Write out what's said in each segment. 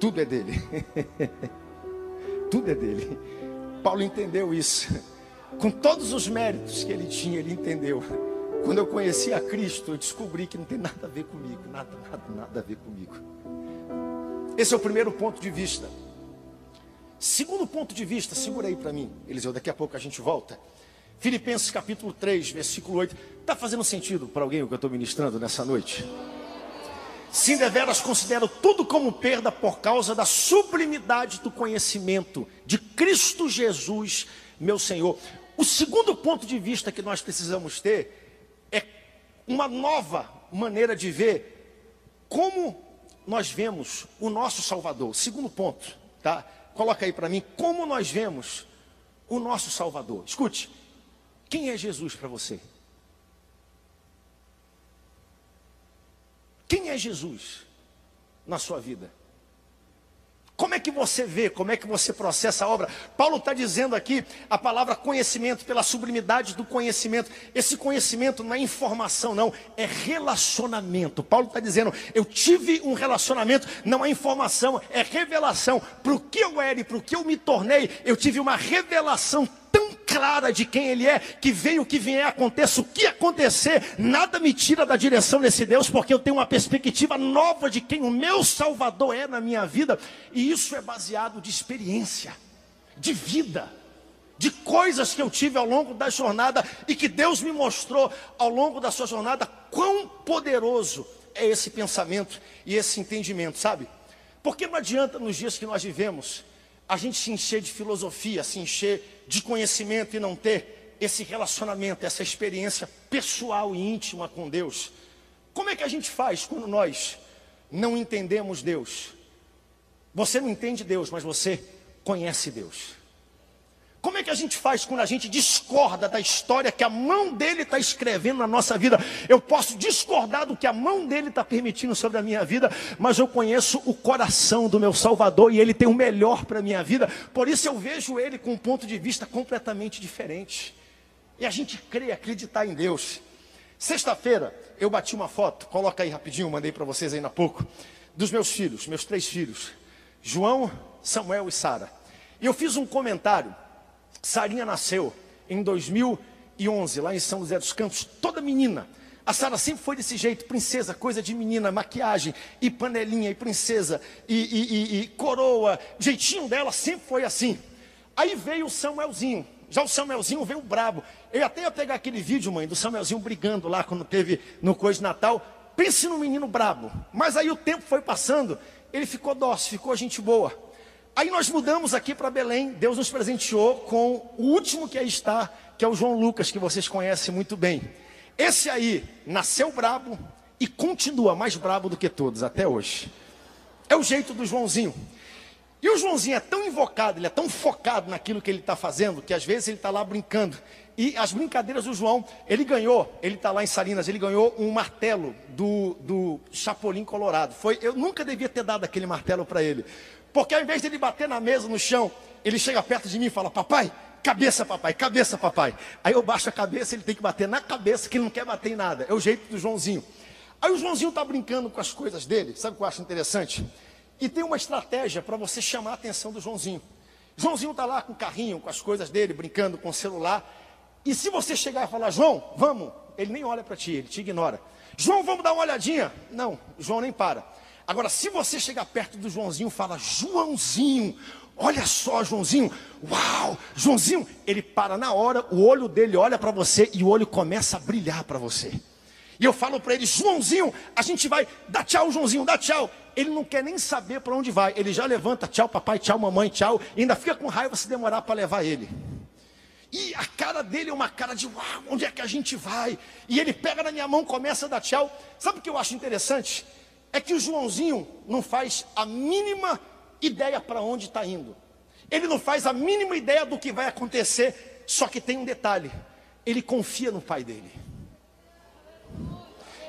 Tudo é dele. Tudo é dele. Paulo entendeu isso. Com todos os méritos que ele tinha, ele entendeu. Quando eu conheci a Cristo, eu descobri que não tem nada a ver comigo, nada, nada, nada a ver comigo. Esse é o primeiro ponto de vista. Segundo ponto de vista, segura aí para mim, Eliseu, daqui a pouco a gente volta. Filipenses capítulo 3, versículo 8. Está fazendo sentido para alguém o que eu estou ministrando nessa noite? Sim, deveras considero tudo como perda por causa da sublimidade do conhecimento de Cristo Jesus, meu Senhor. O segundo ponto de vista que nós precisamos ter é uma nova maneira de ver como nós vemos o nosso Salvador. Segundo ponto, tá? Coloca aí para mim como nós vemos o nosso Salvador. Escute, quem é Jesus para você? Quem é Jesus na sua vida? Como é que você vê, como é que você processa a obra? Paulo está dizendo aqui a palavra conhecimento, pela sublimidade do conhecimento. Esse conhecimento não é informação, não, é relacionamento. Paulo está dizendo, eu tive um relacionamento, não é informação, é revelação. Para o que eu era e para o que eu me tornei, eu tive uma revelação clara de quem Ele é, que venha o que vier, aconteça o que acontecer, nada me tira da direção desse Deus, porque eu tenho uma perspectiva nova de quem o meu Salvador é na minha vida, e isso é baseado de experiência, de vida, de coisas que eu tive ao longo da jornada e que Deus me mostrou ao longo da sua jornada, quão poderoso é esse pensamento e esse entendimento, sabe? Porque não adianta nos dias que nós vivemos a gente se encher de filosofia, se encher de conhecimento e não ter esse relacionamento, essa experiência pessoal e íntima com Deus. Como é que a gente faz quando nós não entendemos Deus? Você não entende Deus, mas você conhece Deus. Como é que a gente faz quando a gente discorda da história que a mão dele está escrevendo na nossa vida? Eu posso discordar do que a mão dele está permitindo sobre a minha vida, mas eu conheço o coração do meu Salvador e ele tem o melhor para a minha vida, por isso eu vejo ele com um ponto de vista completamente diferente. E a gente crê, acreditar em Deus. Sexta-feira eu bati uma foto, coloca aí rapidinho, mandei para vocês aí na pouco, dos meus filhos, meus três filhos, João, Samuel e Sara. E eu fiz um comentário Sarinha nasceu em 2011, lá em São José dos Campos, toda menina. A Sara sempre foi desse jeito, princesa, coisa de menina, maquiagem, e panelinha, e princesa, e, e, e, e coroa. Jeitinho dela sempre foi assim. Aí veio o Samuelzinho. Já o Samuelzinho veio brabo. Eu até ia pegar aquele vídeo, mãe, do Samuelzinho brigando lá quando teve no Coisa de Natal. Pense no menino brabo. Mas aí o tempo foi passando, ele ficou dócil, ficou gente boa. Aí nós mudamos aqui para Belém. Deus nos presenteou com o último que aí está, que é o João Lucas, que vocês conhecem muito bem. Esse aí nasceu brabo e continua mais brabo do que todos até hoje. É o jeito do Joãozinho. E o Joãozinho é tão invocado, ele é tão focado naquilo que ele está fazendo, que às vezes ele está lá brincando. E as brincadeiras do João, ele ganhou, ele está lá em Salinas, ele ganhou um martelo do, do Chapolin Colorado. Foi, eu nunca devia ter dado aquele martelo para ele. Porque ao invés de ele bater na mesa, no chão, ele chega perto de mim e fala: Papai, cabeça, papai, cabeça, papai. Aí eu baixo a cabeça, ele tem que bater na cabeça, que ele não quer bater em nada. É o jeito do Joãozinho. Aí o Joãozinho está brincando com as coisas dele, sabe o que eu acho interessante? E tem uma estratégia para você chamar a atenção do Joãozinho. Joãozinho está lá com o carrinho, com as coisas dele, brincando com o celular. E se você chegar e falar, João, vamos, ele nem olha para ti, ele te ignora. João, vamos dar uma olhadinha. Não, João nem para. Agora, se você chegar perto do Joãozinho fala, Joãozinho, olha só, Joãozinho, uau, Joãozinho, ele para na hora, o olho dele olha para você e o olho começa a brilhar para você. E eu falo para ele, Joãozinho, a gente vai, dá tchau, Joãozinho, dá tchau. Ele não quer nem saber para onde vai, ele já levanta, tchau, papai, tchau, mamãe, tchau, e ainda fica com raiva se demorar para levar ele. E a cara dele é uma cara de uau, onde é que a gente vai? E ele pega na minha mão, começa a dar tchau. Sabe o que eu acho interessante? É que o Joãozinho não faz a mínima ideia para onde está indo. Ele não faz a mínima ideia do que vai acontecer, só que tem um detalhe: ele confia no pai dele.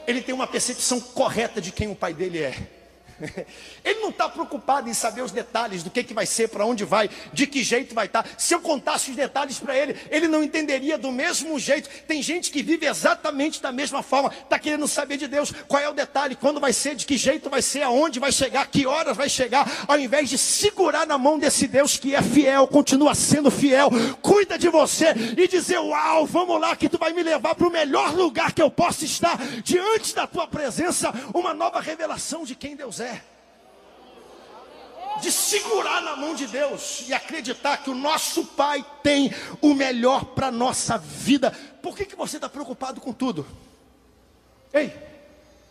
Ele tem uma percepção correta de quem o pai dele é. Ele não está preocupado em saber os detalhes do que, que vai ser, para onde vai, de que jeito vai estar. Tá. Se eu contasse os detalhes para ele, ele não entenderia do mesmo jeito. Tem gente que vive exatamente da mesma forma, está querendo saber de Deus qual é o detalhe, quando vai ser, de que jeito vai ser, aonde vai chegar, que horas vai chegar, ao invés de segurar na mão desse Deus que é fiel, continua sendo fiel, cuida de você e dizer: Uau, vamos lá, que tu vai me levar para o melhor lugar que eu possa estar diante da tua presença, uma nova revelação de quem Deus é de segurar na mão de Deus e acreditar que o nosso Pai tem o melhor para a nossa vida. Por que, que você está preocupado com tudo? Ei,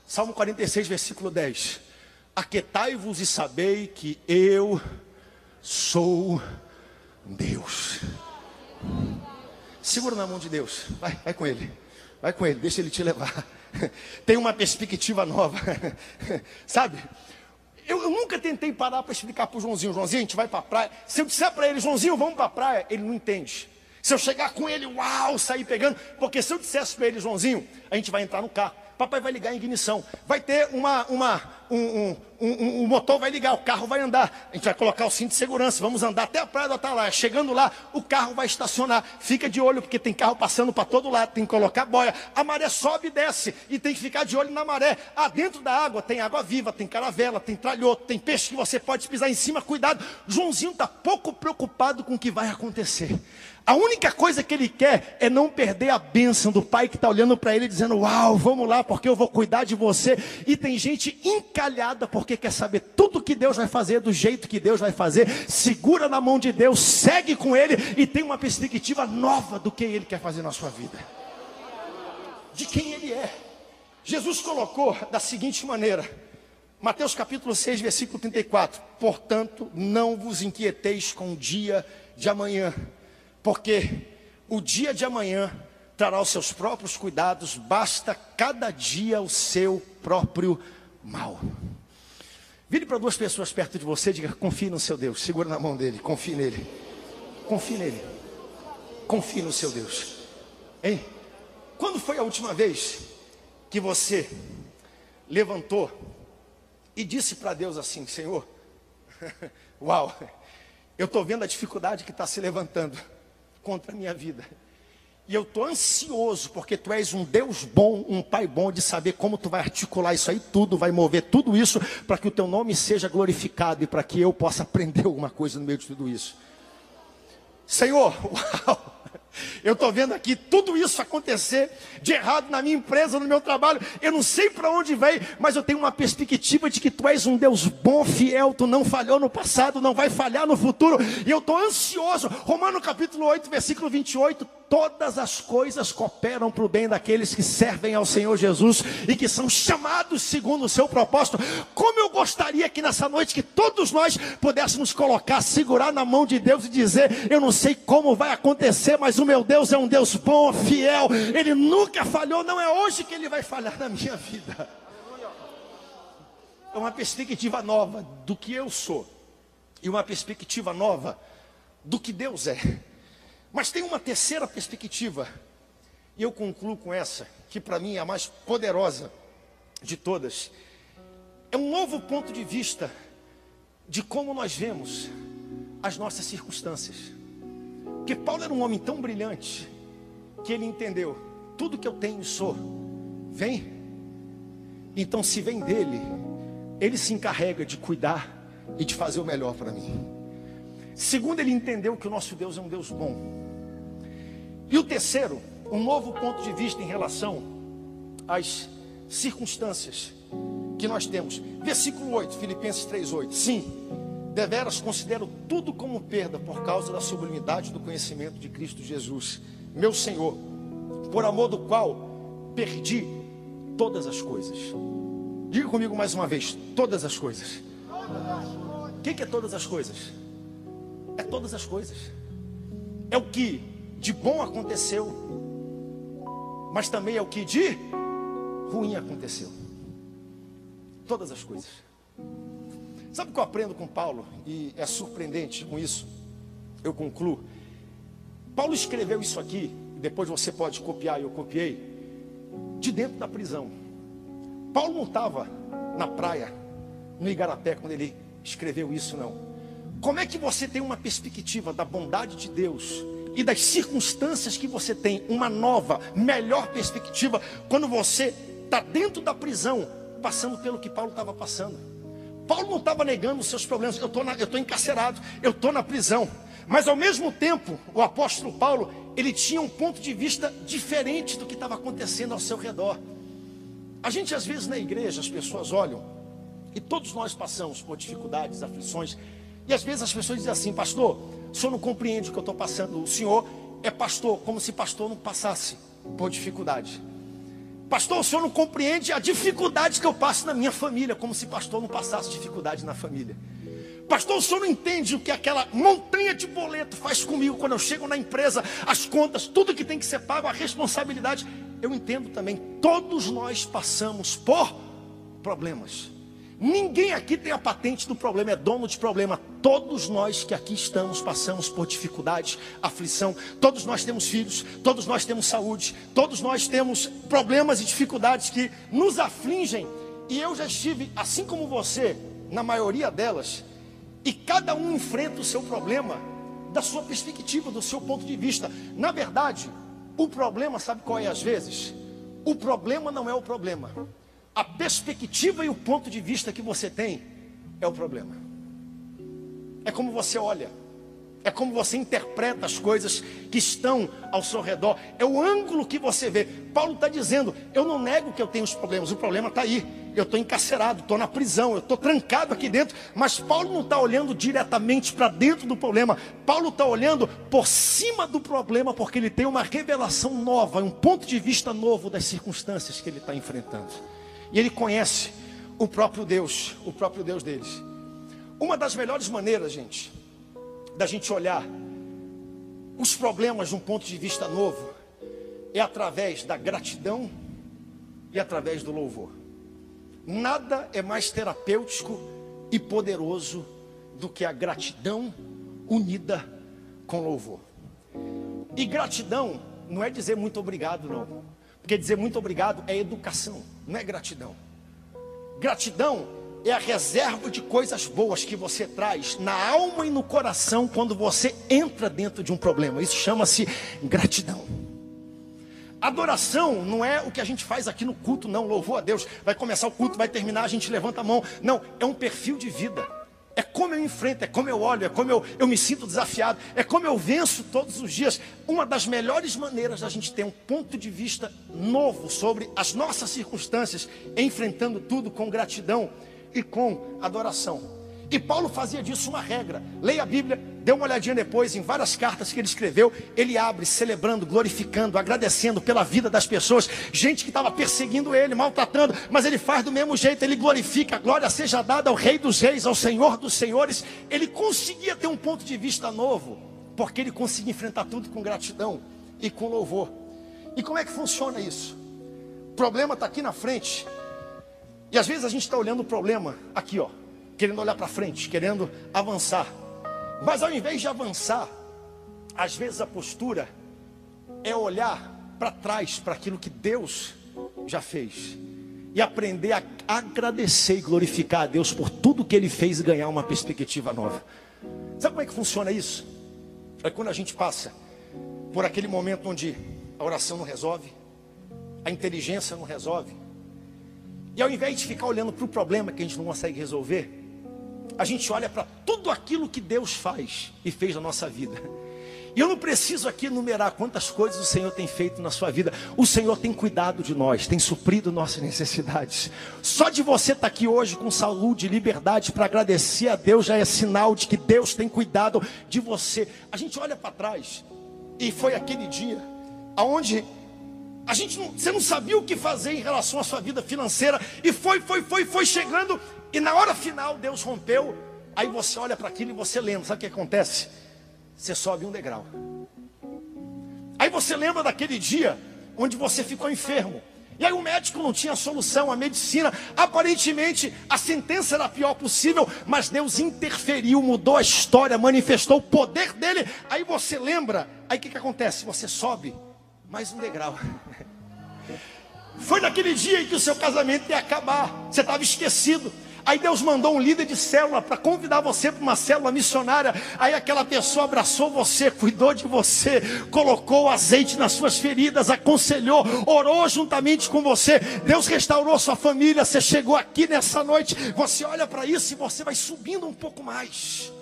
Salmo 46, versículo 10. Aquetai-vos e sabei que eu sou Deus. Segura na mão de Deus, vai, vai com Ele, vai com Ele, deixa Ele te levar. Tem uma perspectiva nova, sabe? Eu, eu nunca tentei parar para explicar para o Joãozinho: Joãozinho, a gente vai para a praia. Se eu disser para ele, Joãozinho, vamos para a praia, ele não entende. Se eu chegar com ele, uau, sair pegando. Porque se eu dissesse para ele, Joãozinho, a gente vai entrar no carro. Papai vai ligar a ignição. Vai ter uma, uma, um, um, um, um, motor vai ligar, o carro vai andar. A gente vai colocar o cinto de segurança. Vamos andar até a praia do Atalaia. Chegando lá, o carro vai estacionar. Fica de olho, porque tem carro passando para todo lado. Tem que colocar boia. A maré sobe e desce. E tem que ficar de olho na maré. Ah, dentro da água tem água viva, tem caravela, tem tralhoto, tem peixe que você pode pisar em cima. Cuidado. Joãozinho está pouco preocupado com o que vai acontecer. A única coisa que ele quer é não perder a bênção do pai que está olhando para ele dizendo: Uau, vamos lá, porque eu vou cuidar de você. E tem gente encalhada porque quer saber tudo que Deus vai fazer, do jeito que Deus vai fazer. Segura na mão de Deus, segue com ele e tem uma perspectiva nova do que ele quer fazer na sua vida, de quem ele é. Jesus colocou da seguinte maneira. Mateus capítulo 6, versículo 34. Portanto, não vos inquieteis com o dia de amanhã porque o dia de amanhã trará os seus próprios cuidados, basta cada dia o seu próprio mal. Vire para duas pessoas perto de você e diga: confie no seu Deus, segura na mão dele, confie nele, confie nele, confie no seu Deus. Hein? Quando foi a última vez que você levantou e disse para Deus assim: Senhor, uau, eu estou vendo a dificuldade que está se levantando contra a minha vida. E eu estou ansioso, porque tu és um Deus bom, um Pai bom, de saber como tu vai articular isso aí tudo, vai mover tudo isso, para que o teu nome seja glorificado e para que eu possa aprender alguma coisa no meio de tudo isso. Senhor, uau! Eu estou vendo aqui tudo isso acontecer de errado na minha empresa, no meu trabalho. Eu não sei para onde vem, mas eu tenho uma perspectiva de que tu és um Deus bom, fiel. Tu não falhou no passado, não vai falhar no futuro. E eu estou ansioso. Romano capítulo 8, versículo 28 todas as coisas cooperam para o bem daqueles que servem ao Senhor Jesus e que são chamados segundo o seu propósito. Como eu gostaria que nessa noite que todos nós pudéssemos colocar, segurar na mão de Deus e dizer: Eu não sei como vai acontecer, mas o meu Deus é um Deus bom, fiel, ele nunca falhou, não é hoje que ele vai falhar na minha vida. É uma perspectiva nova do que eu sou e uma perspectiva nova do que Deus é. Mas tem uma terceira perspectiva, e eu concluo com essa, que para mim é a mais poderosa de todas. É um novo ponto de vista de como nós vemos as nossas circunstâncias. Porque Paulo era um homem tão brilhante que ele entendeu: tudo que eu tenho e sou, vem. Então, se vem dele, ele se encarrega de cuidar e de fazer o melhor para mim. Segundo, ele entendeu que o nosso Deus é um Deus bom. E o terceiro, um novo ponto de vista em relação às circunstâncias que nós temos. Versículo 8, Filipenses 3:8. Sim, deveras considero tudo como perda por causa da sublimidade do conhecimento de Cristo Jesus, meu Senhor, por amor do qual perdi todas as coisas. Diga comigo mais uma vez, todas as coisas. O que, que é todas as coisas? É todas as coisas. É o que de bom aconteceu, mas também é o que de ruim aconteceu. Todas as coisas. Sabe o que eu aprendo com Paulo? E é surpreendente com isso. Eu concluo. Paulo escreveu isso aqui, depois você pode copiar, eu copiei, de dentro da prisão. Paulo não estava na praia no Igarapé quando ele escreveu isso, não. Como é que você tem uma perspectiva da bondade de Deus e das circunstâncias que você tem, uma nova, melhor perspectiva, quando você está dentro da prisão, passando pelo que Paulo estava passando? Paulo não estava negando os seus problemas, eu estou encarcerado, eu estou na prisão. Mas ao mesmo tempo, o apóstolo Paulo, ele tinha um ponto de vista diferente do que estava acontecendo ao seu redor. A gente às vezes na igreja, as pessoas olham, e todos nós passamos por dificuldades, aflições, e às vezes as pessoas dizem assim, pastor, o senhor não compreende o que eu estou passando, o senhor é pastor, como se pastor não passasse por dificuldade. Pastor, o senhor não compreende a dificuldade que eu passo na minha família, como se pastor não passasse dificuldade na família. Pastor, o senhor não entende o que aquela montanha de boleto faz comigo quando eu chego na empresa, as contas, tudo que tem que ser pago, a responsabilidade. Eu entendo também, todos nós passamos por problemas. Ninguém aqui tem a patente do problema, é dono de problema. Todos nós que aqui estamos passamos por dificuldades, aflição. Todos nós temos filhos, todos nós temos saúde, todos nós temos problemas e dificuldades que nos afligem. E eu já estive, assim como você, na maioria delas, e cada um enfrenta o seu problema da sua perspectiva, do seu ponto de vista. Na verdade, o problema, sabe qual é às vezes? O problema não é o problema. A perspectiva e o ponto de vista que você tem é o problema. É como você olha. É como você interpreta as coisas que estão ao seu redor. É o ângulo que você vê. Paulo está dizendo: eu não nego que eu tenho os problemas, o problema está aí. Eu estou encarcerado, estou na prisão, eu estou trancado aqui dentro. Mas Paulo não está olhando diretamente para dentro do problema. Paulo está olhando por cima do problema, porque ele tem uma revelação nova, um ponto de vista novo das circunstâncias que ele está enfrentando. E ele conhece o próprio Deus, o próprio Deus deles. Uma das melhores maneiras, gente, da gente olhar os problemas de um ponto de vista novo é através da gratidão e através do louvor. Nada é mais terapêutico e poderoso do que a gratidão unida com louvor. E gratidão não é dizer muito obrigado, não. Porque dizer muito obrigado é educação, não é gratidão. Gratidão é a reserva de coisas boas que você traz na alma e no coração quando você entra dentro de um problema. Isso chama-se gratidão. Adoração não é o que a gente faz aqui no culto, não. Louvor a Deus. Vai começar o culto, vai terminar, a gente levanta a mão. Não, é um perfil de vida. É como eu enfrento, é como eu olho, é como eu, eu me sinto desafiado, é como eu venço todos os dias. Uma das melhores maneiras da gente ter um ponto de vista novo sobre as nossas circunstâncias, enfrentando tudo com gratidão e com adoração. E Paulo fazia disso uma regra. Leia a Bíblia, dê uma olhadinha depois em várias cartas que ele escreveu. Ele abre celebrando, glorificando, agradecendo pela vida das pessoas. Gente que estava perseguindo ele, maltratando, mas ele faz do mesmo jeito. Ele glorifica, glória seja dada ao Rei dos Reis, ao Senhor dos Senhores. Ele conseguia ter um ponto de vista novo, porque ele conseguia enfrentar tudo com gratidão e com louvor. E como é que funciona isso? O problema está aqui na frente. E às vezes a gente está olhando o problema aqui, ó querendo olhar para frente, querendo avançar. Mas ao invés de avançar, às vezes a postura é olhar para trás, para aquilo que Deus já fez. E aprender a agradecer e glorificar a Deus por tudo que Ele fez e ganhar uma perspectiva nova. Sabe como é que funciona isso? É quando a gente passa por aquele momento onde a oração não resolve, a inteligência não resolve. E ao invés de ficar olhando para o problema que a gente não consegue resolver, a gente olha para tudo aquilo que Deus faz e fez na nossa vida. E eu não preciso aqui enumerar quantas coisas o Senhor tem feito na sua vida. O Senhor tem cuidado de nós, tem suprido nossas necessidades. Só de você estar aqui hoje com saúde e liberdade para agradecer a Deus já é sinal de que Deus tem cuidado de você. A gente olha para trás e foi aquele dia aonde a gente não, você não sabia o que fazer em relação à sua vida financeira e foi, foi, foi, foi chegando e na hora final Deus rompeu. Aí você olha para aquilo e você lembra. Sabe o que acontece? Você sobe um degrau. Aí você lembra daquele dia onde você ficou enfermo. E aí o médico não tinha solução, a medicina, aparentemente a sentença era a pior possível, mas Deus interferiu, mudou a história, manifestou o poder dele. Aí você lembra, aí o que, que acontece? Você sobe mais um degrau. Foi naquele dia em que o seu casamento ia acabar, você estava esquecido. Aí Deus mandou um líder de célula para convidar você para uma célula missionária. Aí aquela pessoa abraçou você, cuidou de você, colocou azeite nas suas feridas, aconselhou, orou juntamente com você. Deus restaurou sua família. Você chegou aqui nessa noite. Você olha para isso e você vai subindo um pouco mais.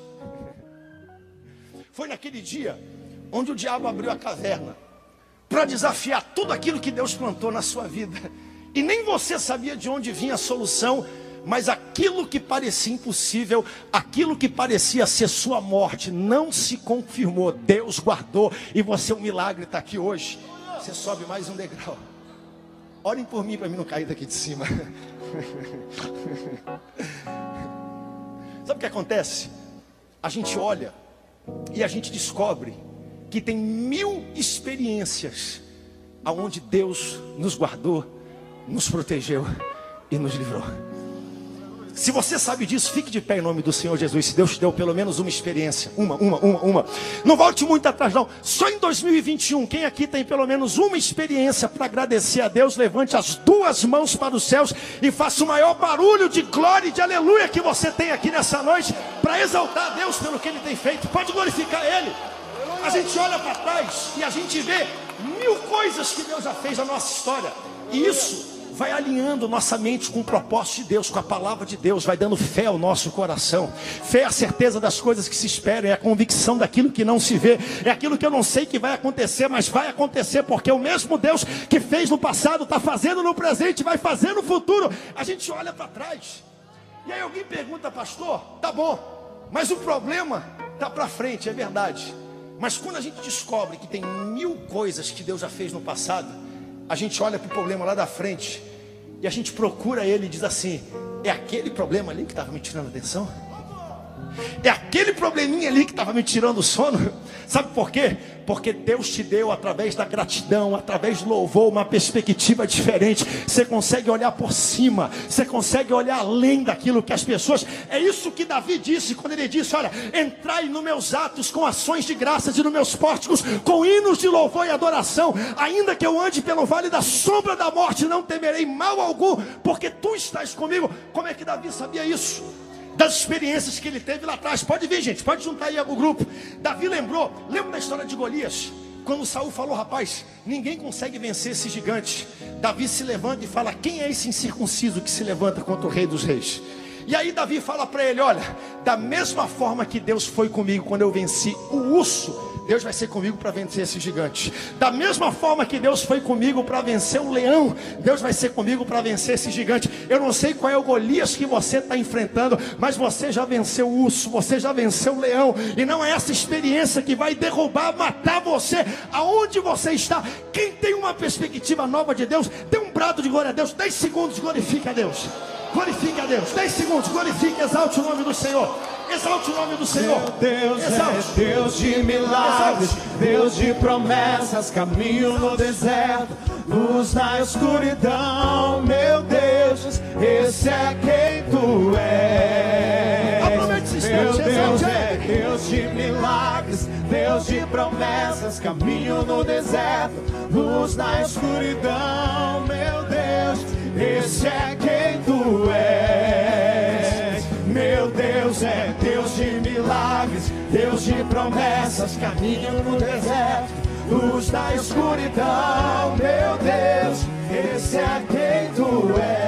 Foi naquele dia onde o diabo abriu a caverna para desafiar tudo aquilo que Deus plantou na sua vida. E nem você sabia de onde vinha a solução mas aquilo que parecia impossível, aquilo que parecia ser sua morte, não se confirmou. Deus guardou e você, um milagre, está aqui hoje. Você sobe mais um degrau. Orem por mim para mim não cair daqui de cima. Sabe o que acontece? A gente olha e a gente descobre que tem mil experiências aonde Deus nos guardou, nos protegeu e nos livrou. Se você sabe disso, fique de pé em nome do Senhor Jesus. Se Deus te deu pelo menos uma experiência, uma, uma, uma, uma. Não volte muito atrás, não. Só em 2021, quem aqui tem pelo menos uma experiência para agradecer a Deus, levante as duas mãos para os céus e faça o maior barulho de glória e de aleluia que você tem aqui nessa noite para exaltar a Deus pelo que Ele tem feito. Pode glorificar Ele. A gente olha para trás e a gente vê mil coisas que Deus já fez na nossa história. E isso vai alinhando nossa mente com o propósito de Deus, com a palavra de Deus, vai dando fé ao nosso coração. Fé é a certeza das coisas que se esperam, é a convicção daquilo que não se vê, é aquilo que eu não sei que vai acontecer, mas vai acontecer, porque o mesmo Deus que fez no passado está fazendo no presente, vai fazer no futuro. A gente olha para trás, e aí alguém pergunta, pastor, tá bom, mas o problema está para frente, é verdade. Mas quando a gente descobre que tem mil coisas que Deus já fez no passado, a gente olha para o problema lá da frente e a gente procura ele e diz assim: é aquele problema ali que estava me tirando atenção? É aquele probleminha ali que estava me tirando o sono. Sabe por quê? Porque Deus te deu, através da gratidão, através do louvor, uma perspectiva diferente. Você consegue olhar por cima, você consegue olhar além daquilo que as pessoas. É isso que Davi disse quando ele disse: Olha, entrai nos meus atos com ações de graças e nos meus pórticos com hinos de louvor e adoração. Ainda que eu ande pelo vale da sombra da morte, não temerei mal algum, porque tu estás comigo. Como é que Davi sabia isso? Das experiências que ele teve lá atrás. Pode vir, gente, pode juntar aí o grupo. Davi lembrou, lembra da história de Golias? Quando Saul falou, rapaz, ninguém consegue vencer esse gigante. Davi se levanta e fala: Quem é esse incircunciso que se levanta contra o rei dos reis? E aí Davi fala para ele: Olha, da mesma forma que Deus foi comigo quando eu venci o urso, Deus vai ser comigo para vencer esse gigante. Da mesma forma que Deus foi comigo para vencer o leão, Deus vai ser comigo para vencer esse gigante. Eu não sei qual é o Golias que você está enfrentando, mas você já venceu o urso, você já venceu o leão, e não é essa experiência que vai derrubar, matar você, aonde você está. Quem tem uma perspectiva nova de Deus, dê um brado de glória a Deus, 10 segundos, glorifica a Deus. Glorifique a Deus. 10 segundos, glorifique, exalte o nome do Senhor. Exalte o nome do Senhor. Meu Deus é exalte. é Deus de milagres, exalte. Deus de promessas, caminho no deserto, luz na escuridão. Meu Deus, esse é quem tu és. Meu Deus é Deus de milagres, Deus de promessas, caminho no deserto, luz na escuridão. Meu Deus, esse é quem tu és. Meu Deus é Deus de milagres, Deus de promessas, caminho no deserto, luz da escuridão. Meu Deus, esse é quem tu és.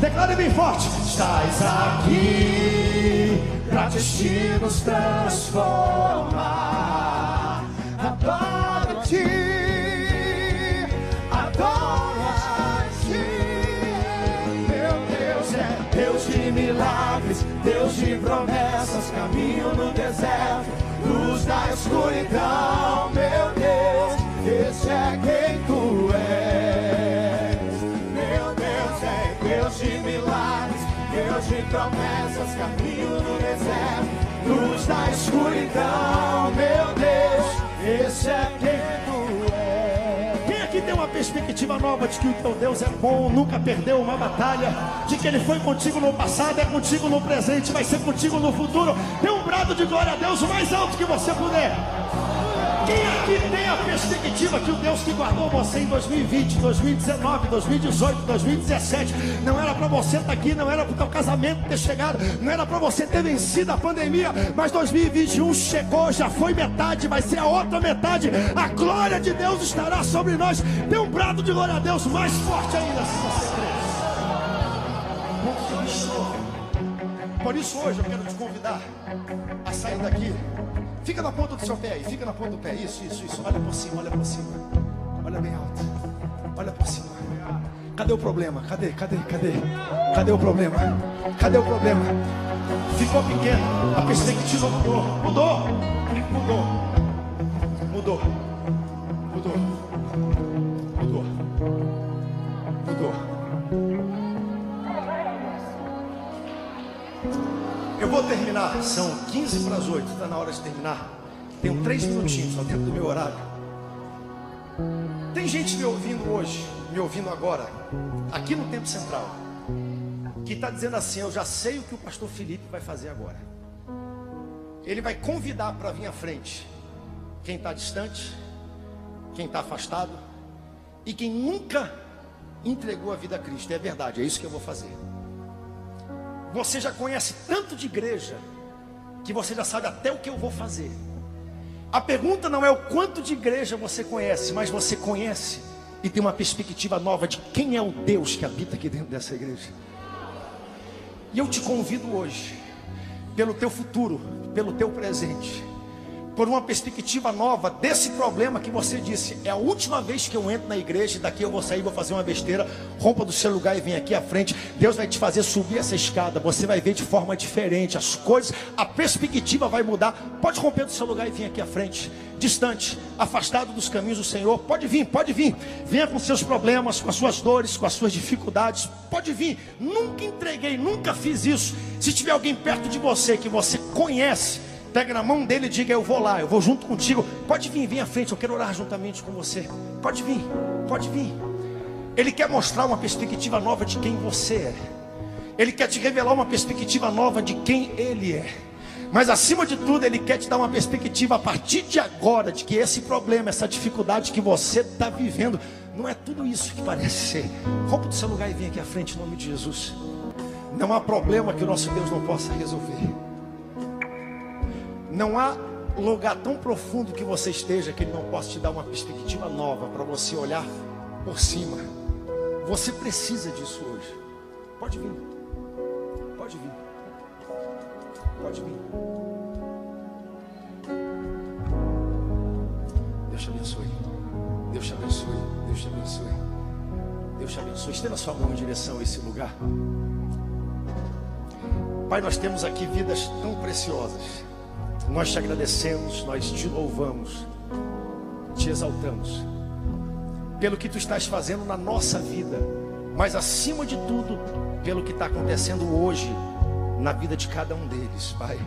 Declare bem forte. Estás aqui para destinos transformar. Adoro-te, adoro-te. Meu Deus é Deus de milagres, Deus de promessas, caminho no deserto, luz da escuridão. Promessas, caminho no deserto, luz da escuridão, meu Deus, esse é quem tu és. Quem aqui tem uma perspectiva nova de que o teu Deus é bom, nunca perdeu uma batalha, de que ele foi contigo no passado, é contigo no presente, vai ser contigo no futuro? Dê um brado de glória a Deus o mais alto que você puder. Quem aqui tem a perspectiva que o Deus que guardou você em 2020, 2019, 2018, 2017, não era para você estar aqui, não era para o teu casamento ter chegado, não era para você ter vencido a pandemia, mas 2021 chegou, já foi metade, vai ser a outra metade. A glória de Deus estará sobre nós. Dê um brado de glória a Deus mais forte ainda, por isso hoje eu quero te convidar a sair daqui. Fica na ponta do seu pé aí, fica na ponta do pé. Isso, isso, isso. Olha por cima, olha por cima. Olha bem alto. Olha por cima. Cadê o problema? Cadê? Cadê? Cadê? Cadê o problema? Cadê o problema? Ficou pequeno. A perspectiva mudou. Mudou. Mudou. Mudou. Terminar, são 15 para as 8, está na hora de terminar. Tenho três minutinhos, só tempo do meu horário. Tem gente me ouvindo hoje, me ouvindo agora, aqui no Tempo Central, que está dizendo assim: Eu já sei o que o pastor Felipe vai fazer agora. Ele vai convidar para vir à frente quem está distante, quem está afastado e quem nunca entregou a vida a Cristo. É verdade, é isso que eu vou fazer. Você já conhece tanto de igreja que você já sabe até o que eu vou fazer. A pergunta não é o quanto de igreja você conhece, mas você conhece e tem uma perspectiva nova de quem é o Deus que habita aqui dentro dessa igreja. E eu te convido hoje, pelo teu futuro, pelo teu presente, por uma perspectiva nova desse problema que você disse. É a última vez que eu entro na igreja daqui eu vou sair, vou fazer uma besteira. Rompa do seu lugar e vem aqui à frente. Deus vai te fazer subir essa escada. Você vai ver de forma diferente as coisas, a perspectiva vai mudar. Pode romper do seu lugar e vir aqui à frente. Distante, afastado dos caminhos do Senhor. Pode vir, pode vir. Venha com seus problemas, com as suas dores, com as suas dificuldades. Pode vir. Nunca entreguei, nunca fiz isso. Se tiver alguém perto de você que você conhece, Pega na mão dele e diga: Eu vou lá, eu vou junto contigo. Pode vir, vem à frente, eu quero orar juntamente com você. Pode vir, pode vir. Ele quer mostrar uma perspectiva nova de quem você é. Ele quer te revelar uma perspectiva nova de quem Ele é. Mas acima de tudo, Ele quer te dar uma perspectiva a partir de agora de que esse problema, essa dificuldade que você está vivendo, não é tudo isso que parece ser. Rompa do seu lugar e vem aqui à frente em nome de Jesus. Não há problema que o nosso Deus não possa resolver. Não há lugar tão profundo que você esteja que ele não possa te dar uma perspectiva nova para você olhar por cima. Você precisa disso hoje. Pode vir. Pode vir. Pode vir. Deus te abençoe. Deus te abençoe. Deus te abençoe. Deus te abençoe. Estenda sua mão em direção a esse lugar. Pai, nós temos aqui vidas tão preciosas. Nós te agradecemos, nós te louvamos, te exaltamos, pelo que tu estás fazendo na nossa vida, mas acima de tudo, pelo que está acontecendo hoje na vida de cada um deles, Pai.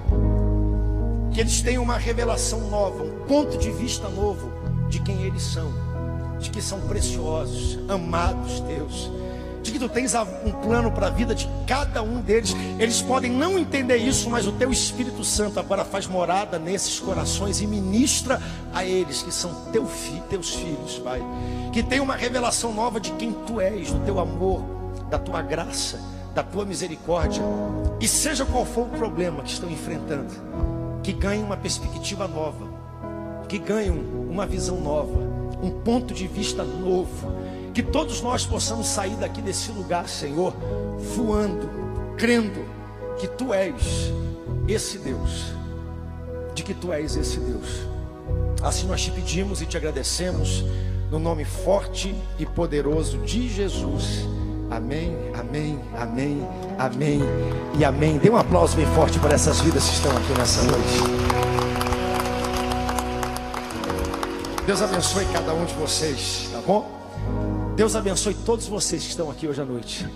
Que eles tenham uma revelação nova, um ponto de vista novo de quem eles são, de que são preciosos, amados, Deus de que tu tens um plano para a vida de cada um deles. Eles podem não entender isso, mas o teu Espírito Santo agora faz morada nesses corações e ministra a eles que são teu fi, teus filhos, Pai. Que tenham uma revelação nova de quem tu és, do teu amor, da tua graça, da tua misericórdia. E seja qual for o problema que estão enfrentando, que ganhem uma perspectiva nova, que ganhem uma visão nova, um ponto de vista novo que todos nós possamos sair daqui desse lugar, Senhor, voando, crendo que Tu és esse Deus, de que Tu és esse Deus. Assim nós te pedimos e te agradecemos, no nome forte e poderoso de Jesus. Amém, amém, amém, amém e amém. Dê um aplauso bem forte para essas vidas que estão aqui nessa noite. Deus abençoe cada um de vocês, tá bom? Deus abençoe todos vocês que estão aqui hoje à noite.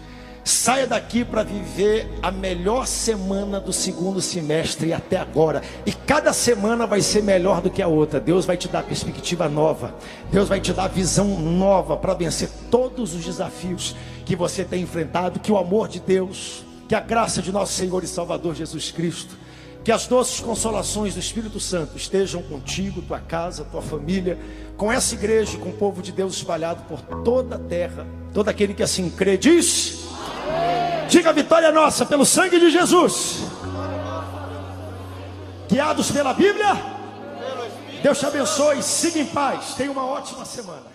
Saia daqui para viver a melhor semana do segundo semestre até agora. E cada semana vai ser melhor do que a outra. Deus vai te dar perspectiva nova. Deus vai te dar visão nova para vencer todos os desafios que você tem enfrentado. Que o amor de Deus, que a graça de nosso Senhor e Salvador Jesus Cristo, que as doces consolações do Espírito Santo estejam contigo, tua casa, tua família, com essa igreja com o povo de Deus espalhado por toda a terra. Todo aquele que assim crê, diz. Diga a vitória nossa pelo sangue de Jesus. Guiados pela Bíblia. Deus te abençoe. Siga em paz. Tenha uma ótima semana.